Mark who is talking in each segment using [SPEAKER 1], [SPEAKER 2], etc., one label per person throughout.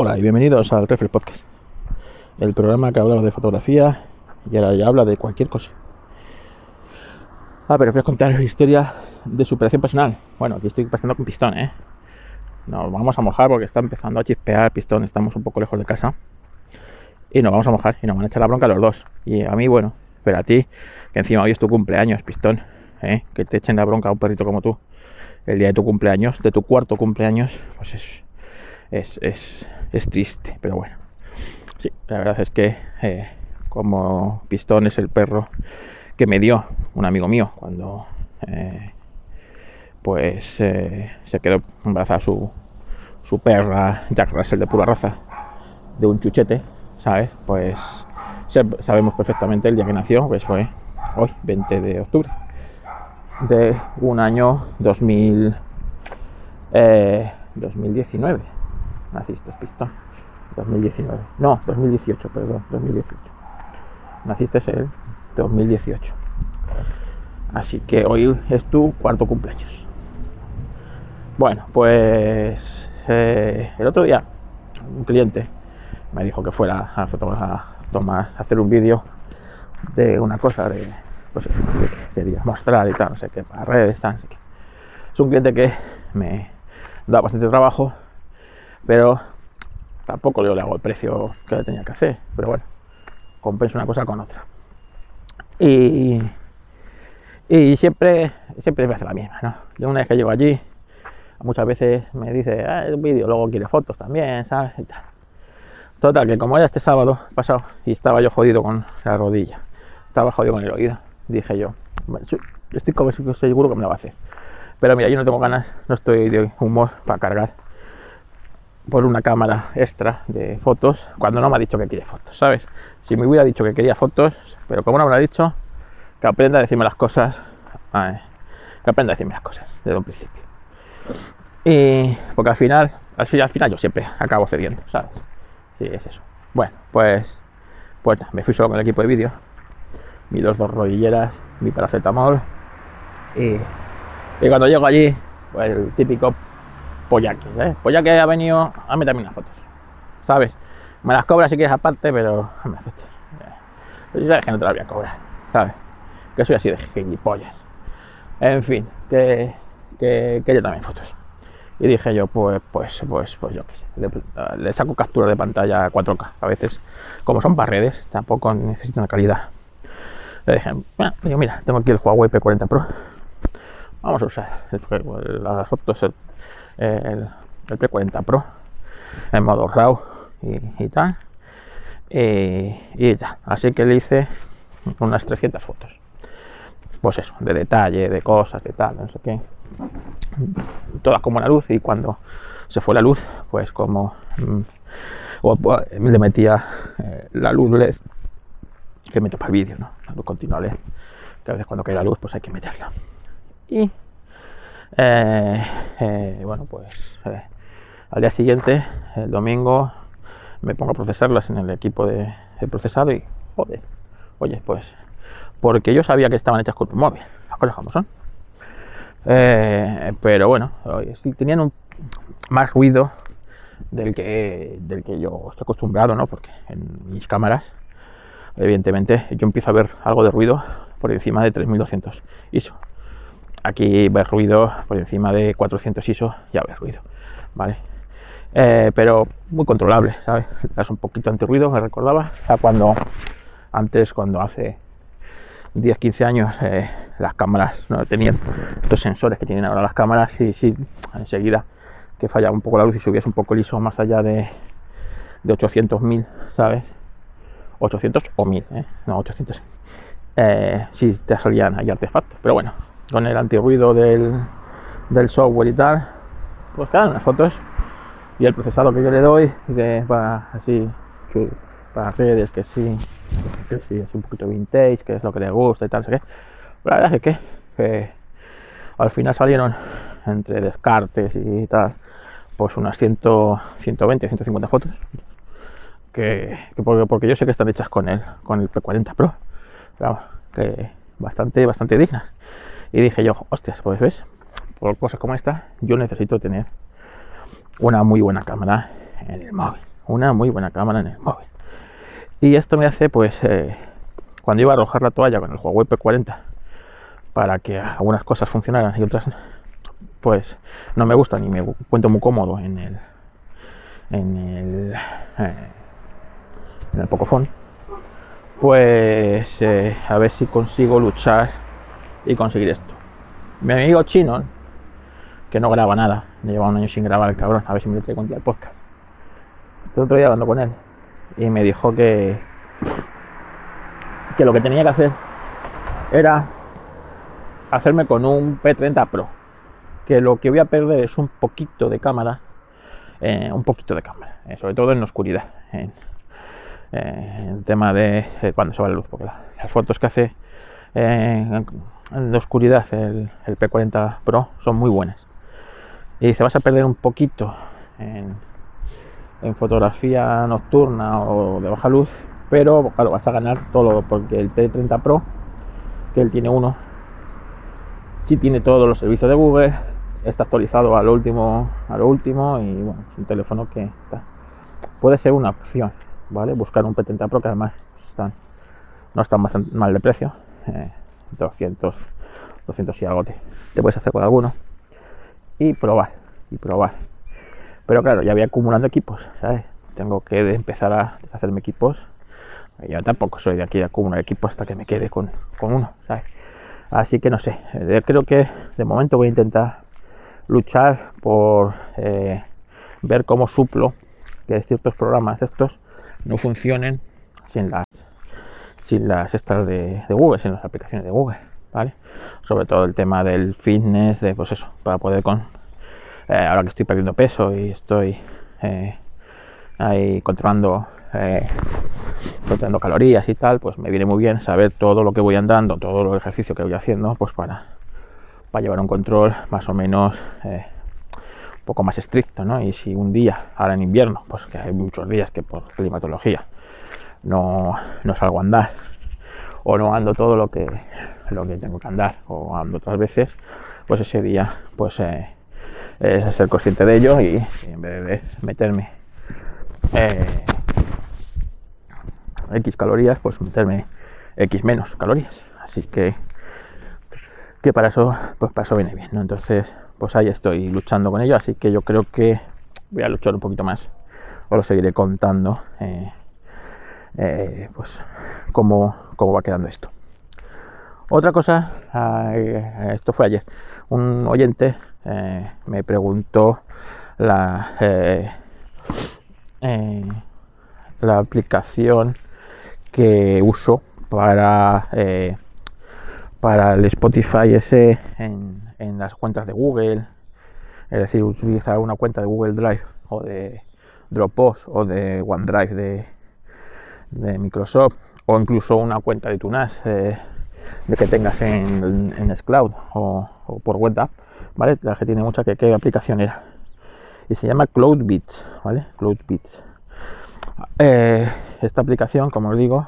[SPEAKER 1] Hola y bienvenidos al Refresh Podcast, el programa que hablaba de fotografía y ahora ya habla de cualquier cosa. Ah, pero voy a contar una historia de superación personal. Bueno, aquí estoy pasando con pistón, ¿eh? Nos vamos a mojar porque está empezando a chispear pistón, estamos un poco lejos de casa. Y nos vamos a mojar y nos van a echar la bronca los dos. Y a mí, bueno, pero a ti, que encima hoy es tu cumpleaños, pistón, ¿eh? Que te echen la bronca a un perrito como tú. El día de tu cumpleaños, de tu cuarto cumpleaños, pues es, es, es es triste, pero bueno. Sí, la verdad es que eh, como Pistón es el perro que me dio un amigo mío cuando eh, pues eh, se quedó embarazada su, su perra Jack Russell de pura raza de un chuchete, ¿sabes? Pues sabemos perfectamente el día que nació, pues fue hoy, 20 de octubre de un año 2000, 2019 naciste, pistón. 2019. No, 2018, perdón, 2018. Naciste el 2018. Así que hoy es tu cuarto cumpleaños. Bueno, pues eh, el otro día un cliente me dijo que fuera a, tomar, a hacer un vídeo de una cosa de, pues, que quería mostrar y tal, no sé qué, para redes, tal, no sé. Es un cliente que me da bastante trabajo pero tampoco le hago el precio que le tenía que hacer, pero bueno, compenso una cosa con otra. Y, y siempre, siempre me hace la misma, ¿no? Yo una vez que llego allí, muchas veces me dice, ah, un vídeo, luego quiere fotos también, ¿sabes? Total, que como ya este sábado pasado y estaba yo jodido con la rodilla, estaba jodido con el oído, dije yo, estoy como seguro que me lo va a hacer. Pero mira, yo no tengo ganas, no estoy de humor para cargar por una cámara extra de fotos cuando no me ha dicho que quiere fotos, ¿sabes? Si me hubiera dicho que quería fotos, pero como no me ha dicho, que aprenda a decirme las cosas, que aprenda a decirme las cosas desde un principio. Y porque al final, al final, al final yo siempre acabo cediendo, ¿sabes? Sí, es eso. Bueno, pues, pues me fui solo con el equipo de vídeo, mi dos rodilleras, mi paracetamol y, y cuando llego allí, pues el típico Pollaque, ¿eh? Pollaque ha venido a meterme unas fotos, ¿sabes? Me las cobra si quieres aparte, pero me fotos. Pero sabes que no te las voy a cobrar, ¿sabes? Que soy así de gilipollas. En fin, que, que, que yo también fotos. Y dije yo, pues, pues, pues, pues yo qué sé, le, saco captura de pantalla 4K. A veces, como son paredes, tampoco necesito una calidad. Le dije, bueno, mira, tengo aquí el Huawei P40 Pro. Vamos a usar las fotos el, el P40 Pro en modo RAW y, tal. Y, tal. Así que le hice unas 300 fotos. Pues eso, de detalle, de cosas, de tal, no sé qué. Todas como la luz y cuando se fue la luz, pues como mm, le metía eh, la luz LED que meto para el vídeo, ¿no? La luz continua LED. Que a veces cuando cae la luz, pues hay que meterla. Y eh, eh, bueno, pues eh, al día siguiente, el domingo, me pongo a procesarlas en el equipo de, procesado y, joder, oye, pues, porque yo sabía que estaban hechas con tu móvil, las cosas como son. pero bueno, sí tenían un, más ruido del que, del que yo estoy acostumbrado, ¿no? Porque en mis cámaras, evidentemente, yo empiezo a ver algo de ruido por encima de 3200 ISO. Aquí ves ruido por encima de 400 ISO, ya ves ruido, ¿vale? Eh, pero muy controlable, ¿sabes? Un poquito anti ruido, me recordaba, cuando antes, cuando hace 10, 15 años, eh, las cámaras no tenían estos sensores que tienen ahora las cámaras y sí, enseguida que fallaba un poco la luz y subías un poco el ISO más allá de, de 800, 1000, ¿sabes? 800 o 1000, ¿eh? No, 800. Eh, sí, te salían ahí artefactos, pero bueno, con el antirruido del, del software y tal, pues quedan las fotos y el procesado que yo le doy, que va así para redes, que sí, que sí, es un poquito vintage, que es lo que le gusta y tal, sé qué. la verdad es que, que al final salieron entre descartes y tal, pues unas 100, 120, 150 fotos. Que, que porque, porque, yo sé que están hechas con el, con el P40 Pro, pero que bastante, bastante dignas. Y dije yo, hostias, pues ves, por cosas como esta, yo necesito tener una muy buena cámara en el móvil. una muy buena cámara en el móvil. Y esto me hace, pues, eh, cuando iba a arrojar la toalla con el Huawei P40 para que algunas cosas funcionaran y otras, pues, no me gustan y me encuentro muy cómodo en el, en el, eh, en el Pocophone, pues, eh, a ver si consigo luchar y conseguir esto. Mi amigo chino, que no graba nada, me lleva un año sin grabar el cabrón, a ver si me lo traigo un día el podcast. El otro día hablando con él y me dijo que, que lo que tenía que hacer era hacerme con un P30 Pro. Que lo que voy a perder es un poquito de cámara, eh, un poquito de cámara, eh, sobre todo en oscuridad, en, el tema de eh, cuando se va la luz, porque las fotos que hace la oscuridad el, el P40 Pro son muy buenas. Y dice, vas a perder un poquito en, en fotografía nocturna o de baja luz, pero claro, vas a ganar todo porque el P30 Pro, que él tiene uno, sí tiene todos los servicios de Google, está actualizado a lo último, a lo último y bueno, es un teléfono que está. puede ser una opción, ¿vale? Buscar un P30 Pro que además están, no están bastante mal de precio, 200, eh, 200 y algo te, puedes hacer con alguno y probar, y probar pero claro, ya voy acumulando equipos, ¿sabes? Tengo que empezar a hacerme equipos. Yo tampoco soy de aquí de acumular equipos hasta que me quede con, uno, ¿sabes? Así que no sé, eh, creo que de momento voy a intentar luchar por eh, ver cómo suplo que ciertos programas estos no funcionen sin las sin las estas de, Google, sin las aplicaciones de Google, ¿vale? Sobre todo el tema del fitness, de pues eso, para poder con, eh, ahora que estoy perdiendo peso y estoy eh, ahí controlando, eh, calorías y tal, pues me viene muy bien saber todo lo que voy andando, todo el ejercicio que voy haciendo, pues para, para llevar un control más o menos un poco más estricto, ¿no? Y si un día, ahora en invierno, pues que hay muchos días que por climatología no, no salgo a andar o no ando todo lo que lo que tengo que andar o ando otras veces, pues ese día pues eh, es ser consciente de ello y, en vez de meterme eh, X calorías, pues meterme X menos calorías. Así que, que para eso, pues para eso viene bien, ¿no? Entonces, pues ahí estoy luchando con ello, así que yo creo que voy a luchar un poquito más. Os lo seguiré contando, eh, eh, pues cómo, cómo va quedando esto. Otra cosa, esto fue ayer, un oyente eh, me preguntó la, eh, la aplicación que uso para, para el Spotify ese en, en, las cuentas de Google, es decir, utilizar una cuenta de Google Drive o de Dropbox o de OneDrive de, de Microsoft o incluso una cuenta de Tunas de que tengas en, en Xcloud o, por WebApp ¿vale? La que tiene mucha que qué aplicación era. Y se llama CloudBeats, ¿vale? CloudBeats. Eh, esta aplicación, como os digo,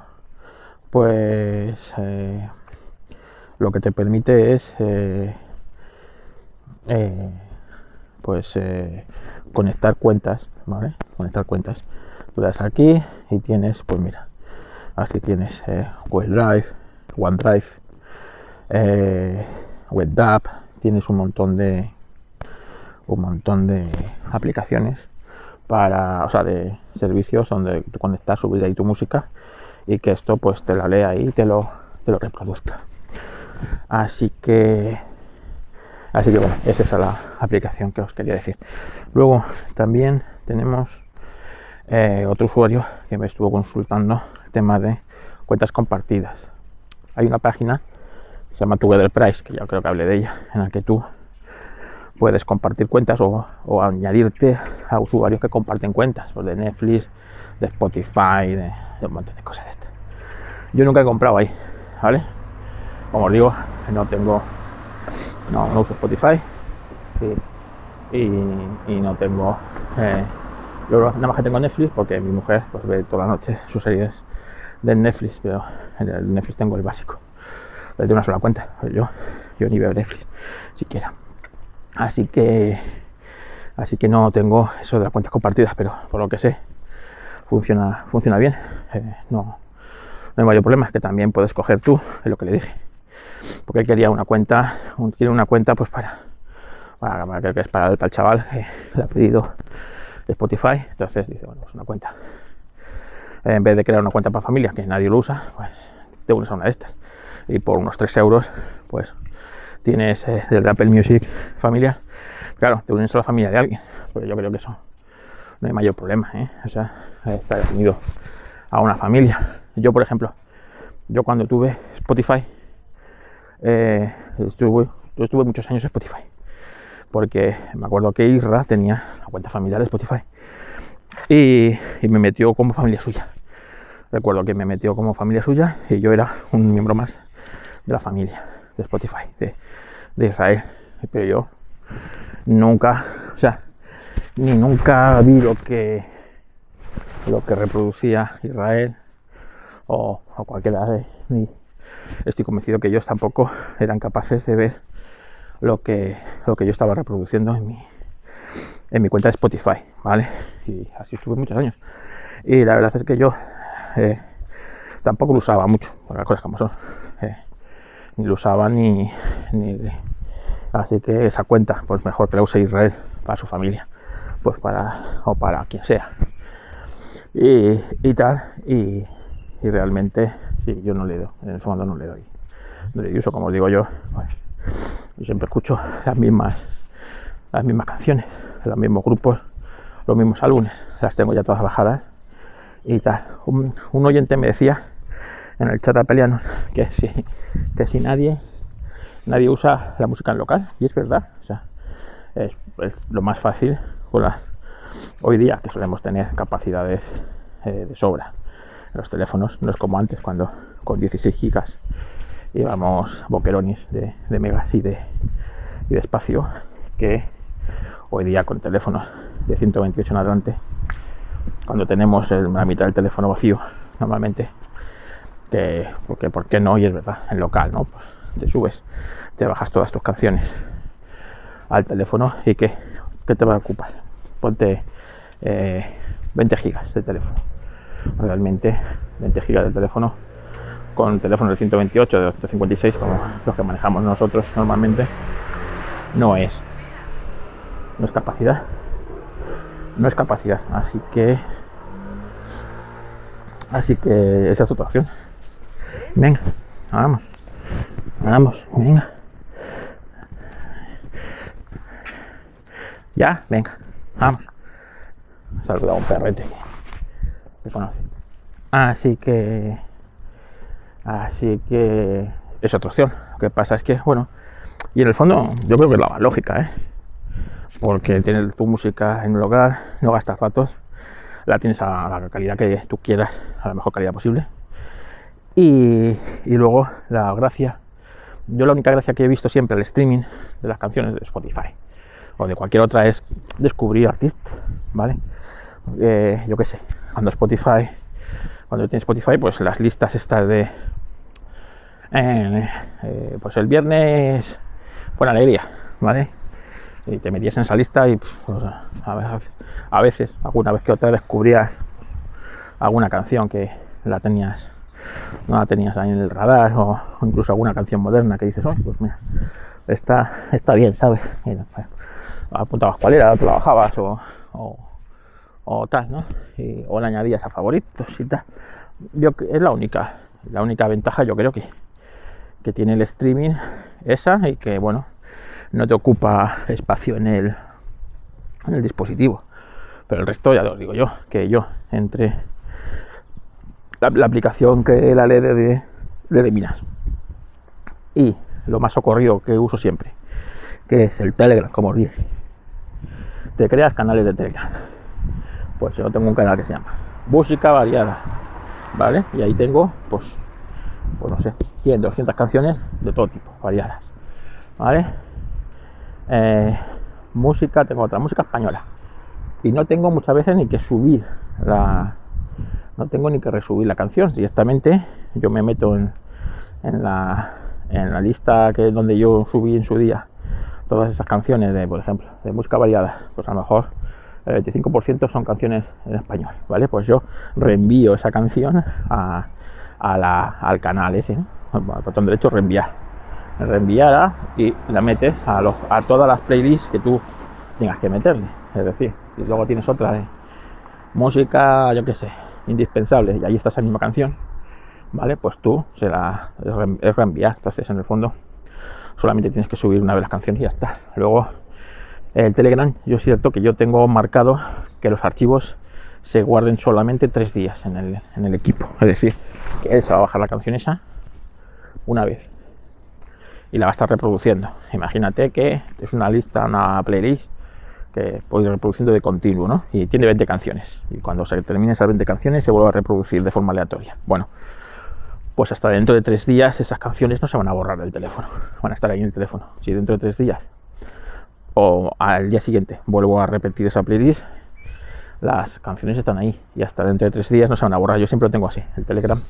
[SPEAKER 1] pues eh, lo que te permite es eh, pues conectar cuentas, ¿vale? Conectar cuentas. Tú aquí y tienes, pues mira, así tienes Google Drive, OneDrive, WebDApp, tienes un montón de un montón de aplicaciones para, o sea, de servicios donde tú conectas, subir ahí tu música y que esto pues te la lea y te lo, te lo reproduzca. Así que, así que bueno, es esa la aplicación que os quería decir. Luego también tenemos eh, otro usuario que me estuvo consultando el tema de cuentas compartidas. Hay una página se llama Together Price, que ya creo que hablé de ella, en la que tú puedes compartir cuentas o, añadirte a usuarios que comparten cuentas, pues de Netflix, de Spotify, de, un montón de cosas de estas. Yo nunca he comprado ahí, ¿vale? Como os digo, no tengo, no, uso Spotify y, no tengo, eh, yo nada más que tengo Netflix porque mi mujer pues ve toda la noche sus series de Netflix, pero en Netflix tengo el básico de una sola cuenta. Yo, yo ni veo Netflix siquiera. Así que, así que no tengo eso de las cuentas compartidas, pero por lo que sé, funciona, funciona bien. Eh, no, no hay mayor problema, es que también puedes coger tú, es lo que le dije. Porque quería una cuenta, quiere una cuenta pues para, para, que es para, el chaval que le ha pedido Spotify. Entonces dice, bueno, pues una cuenta. En vez de crear una cuenta para familia que nadie lo usa, pues te unes a una de estas. Y por unos 3 euros, pues tienes eh, desde Apple Music familiar. Claro, te unes a la familia de alguien. Pero yo creo que eso no hay mayor problema. ¿eh? O sea, estar unido a una familia. Yo, por ejemplo, yo cuando tuve Spotify, eh, yo estuve muchos años en Spotify. Porque me acuerdo que Isra tenía la cuenta familiar de Spotify. Y, me metió como familia suya. Recuerdo que me metió como familia suya y yo era un miembro más de la familia de Spotify, de, de Israel. Pero yo nunca, o sea, ni nunca vi lo que lo que reproducía Israel o, cualquiera de ni estoy convencido que ellos tampoco eran capaces de ver lo que lo que yo estaba reproduciendo en mi en mi cuenta de Spotify vale y así estuve muchos años. Y la verdad es que yo eh, tampoco lo usaba mucho por las cosas como son eh, ni lo usaba ni, ni así que esa cuenta pues mejor que la use Israel para su familia pues para o para quien sea. Y, y tal y, y, realmente sí yo no le doy en el fondo no le doy no le uso como digo yo pues yo siempre escucho las mismas las mismas canciones los mismos grupos los mismos álbumes las tengo ya todas bajadas y tal. Un, oyente me decía en el chat apeliano que si que si nadie nadie usa la música en local y es verdad o sea es, lo más fácil hoy día que solemos tener capacidades eh, de sobra. En los teléfonos, no es como antes cuando con 16 gigas íbamos boquerones de, megas y de, y de espacio que hoy día con teléfonos de 128 en adelante cuando tenemos la mitad del teléfono vacío normalmente que porque por qué no y es verdad en local no pues te subes te bajas todas tus canciones al teléfono y que ¿qué te va a ocupar? Ponte 20 eh, gigas de teléfono. Realmente 20 gigas de teléfono con teléfono de 128, de 256 como los que manejamos nosotros normalmente, no es, no es capacidad. No es capacidad. Así que, así que esa es otra opción. Venga, vamos, vamos, venga. Ya, venga, vamos. Saluda a un perrete. Así que. Así que. Es otra opción. Lo que pasa es que, bueno. Y en el fondo, yo creo que es la lógica, ¿eh? Porque tienes tu música en un lugar, no gastas ratos, la tienes a la calidad que tú quieras, a la mejor calidad posible. Y, y luego la gracia. Yo la única gracia que he visto siempre el streaming de las canciones de Spotify o de cualquier otra es descubrir artistas, ¿vale? Eh, yo qué sé, cuando Spotify, cuando tienes Spotify, pues las listas estas de, eh, pues el viernes fue una alegría, ¿vale? Y te metías en esa lista y a, veces, alguna vez que otra, descubrías alguna canción que la tenías, no la tenías ahí en el radar, o, incluso alguna canción moderna que dices, oye, pues mira, está, está bien, ¿sabes? Pues, apuntabas cuál era, trabajabas o, o, tal, ¿no? o le añadías a favoritos y tal. Yo, es la única, la única ventaja yo creo que, que tiene el streaming esa y que bueno, no te ocupa espacio en el, en el dispositivo. Pero el resto ya lo digo yo, que yo entre la, aplicación que la ley de, de, de Minas y lo más ocurrido que uso siempre, que es el Telegram, como os dije, te creas canales de Telegram. Pues yo tengo un canal que se llama Música Variada, ¿vale? Y ahí tengo, pues, pues no sé, 100, 200 canciones de todo tipo, variadas, ¿vale? Eh, música, tengo otra música española. Y no tengo muchas veces ni que subir la. No tengo ni que resubir la canción. Directamente yo me meto en, en, la, en la lista que donde yo subí en su día todas esas canciones de, por ejemplo, de música variada, pues a lo mejor el 25% son canciones en español, ¿vale? Pues yo reenvío esa canción a, al canal ese, al botón derecho reenviar. Reenviar y la metes a, los, a todas las playlists que tú tengas que meterle. Es decir, si luego tienes otra de música, yo qué sé, indispensable, y ahí está esa misma canción, ¿vale? Pues tú se la es reenviar. Entonces, en el fondo, solamente tienes que subir una vez las canciones y ya está. Luego, el Telegram, yo es cierto que yo tengo marcado que los archivos se guarden solamente tres días en el, en el equipo. Es decir, que él se va a bajar la canción esa una vez y la va a estar reproduciendo. Imagínate que es una lista, una playlist que puede ir reproduciendo de continuo, ¿no? Y tiene 20 canciones. Y cuando se termine esas 20 canciones se vuelve a reproducir de forma aleatoria. Bueno, pues hasta dentro de tres días esas canciones no se van a borrar del teléfono. Van a estar ahí en el teléfono. Si dentro de tres días o al día siguiente vuelvo a repetir esa playlist, las canciones están ahí y hasta dentro de tres días no se van a borrar. Yo siempre lo tengo así, el Telegram,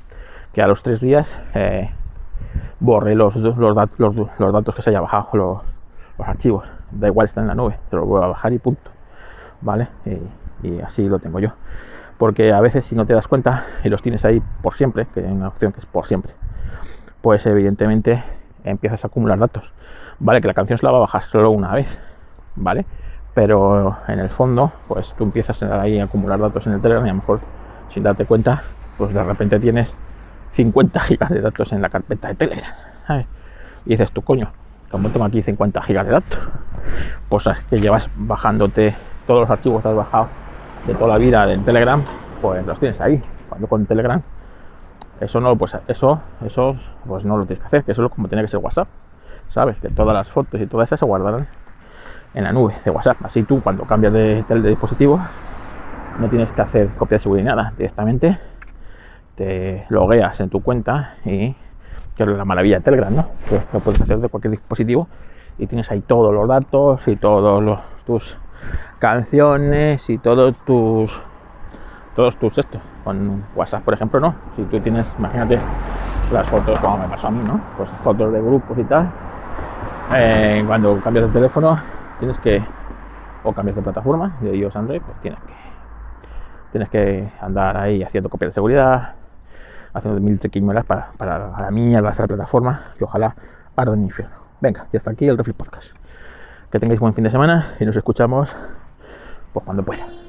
[SPEAKER 1] que a los tres días eh, borre los, los, los, datos que se haya bajado, los, archivos. Da igual, está en la nube, te lo vuelvo a bajar y punto. ¿Vale? Y, así lo tengo yo. Porque a veces si no te das cuenta y los tienes ahí por siempre, que hay una opción que es por siempre, pues evidentemente empiezas a acumular datos. Vale, que la canción se la va a bajar solo una vez, ¿vale? Pero en el fondo, pues tú empiezas ahí a acumular datos en el Telegram y a lo mejor sin darte cuenta, pues de repente tienes 50 gigas de datos en la carpeta de Telegram. Y dices tú, coño, como tengo aquí 50 gigas de datos? Pues es que llevas bajándote todos los archivos que has bajado de toda la vida del Telegram, pues los tienes ahí. Cuando con Telegram, eso no, pues eso, eso, pues no lo tienes que hacer, que eso es como tiene que ser WhatsApp. Sabes que todas las fotos y todas esas se guardarán en la nube de WhatsApp. Así tú cuando cambias de, de dispositivo no tienes que hacer copia de seguridad nada. Directamente te logueas en tu cuenta y que es la maravilla de Telegram, ¿no? Que lo puedes hacer de cualquier dispositivo y tienes ahí todos los datos y todos tus canciones y todos tus todos tus estos. Con WhatsApp, por ejemplo, no. Si tú tienes, imagínate las fotos, como me pasó a mí, ¿no? Pues fotos de grupos y tal. Eh, cuando cambias de teléfono, tienes que, o cambias de plataforma, de iOS Android, pues tienes que, tienes que andar ahí haciendo copia de seguridad, haciendo mil triquiñuelas para, para la mierda esa plataforma, que ojalá arda en infierno. Venga, ya está aquí el Refil Podcast. Que tengáis buen fin de semana y nos escuchamos pues cuando pueda.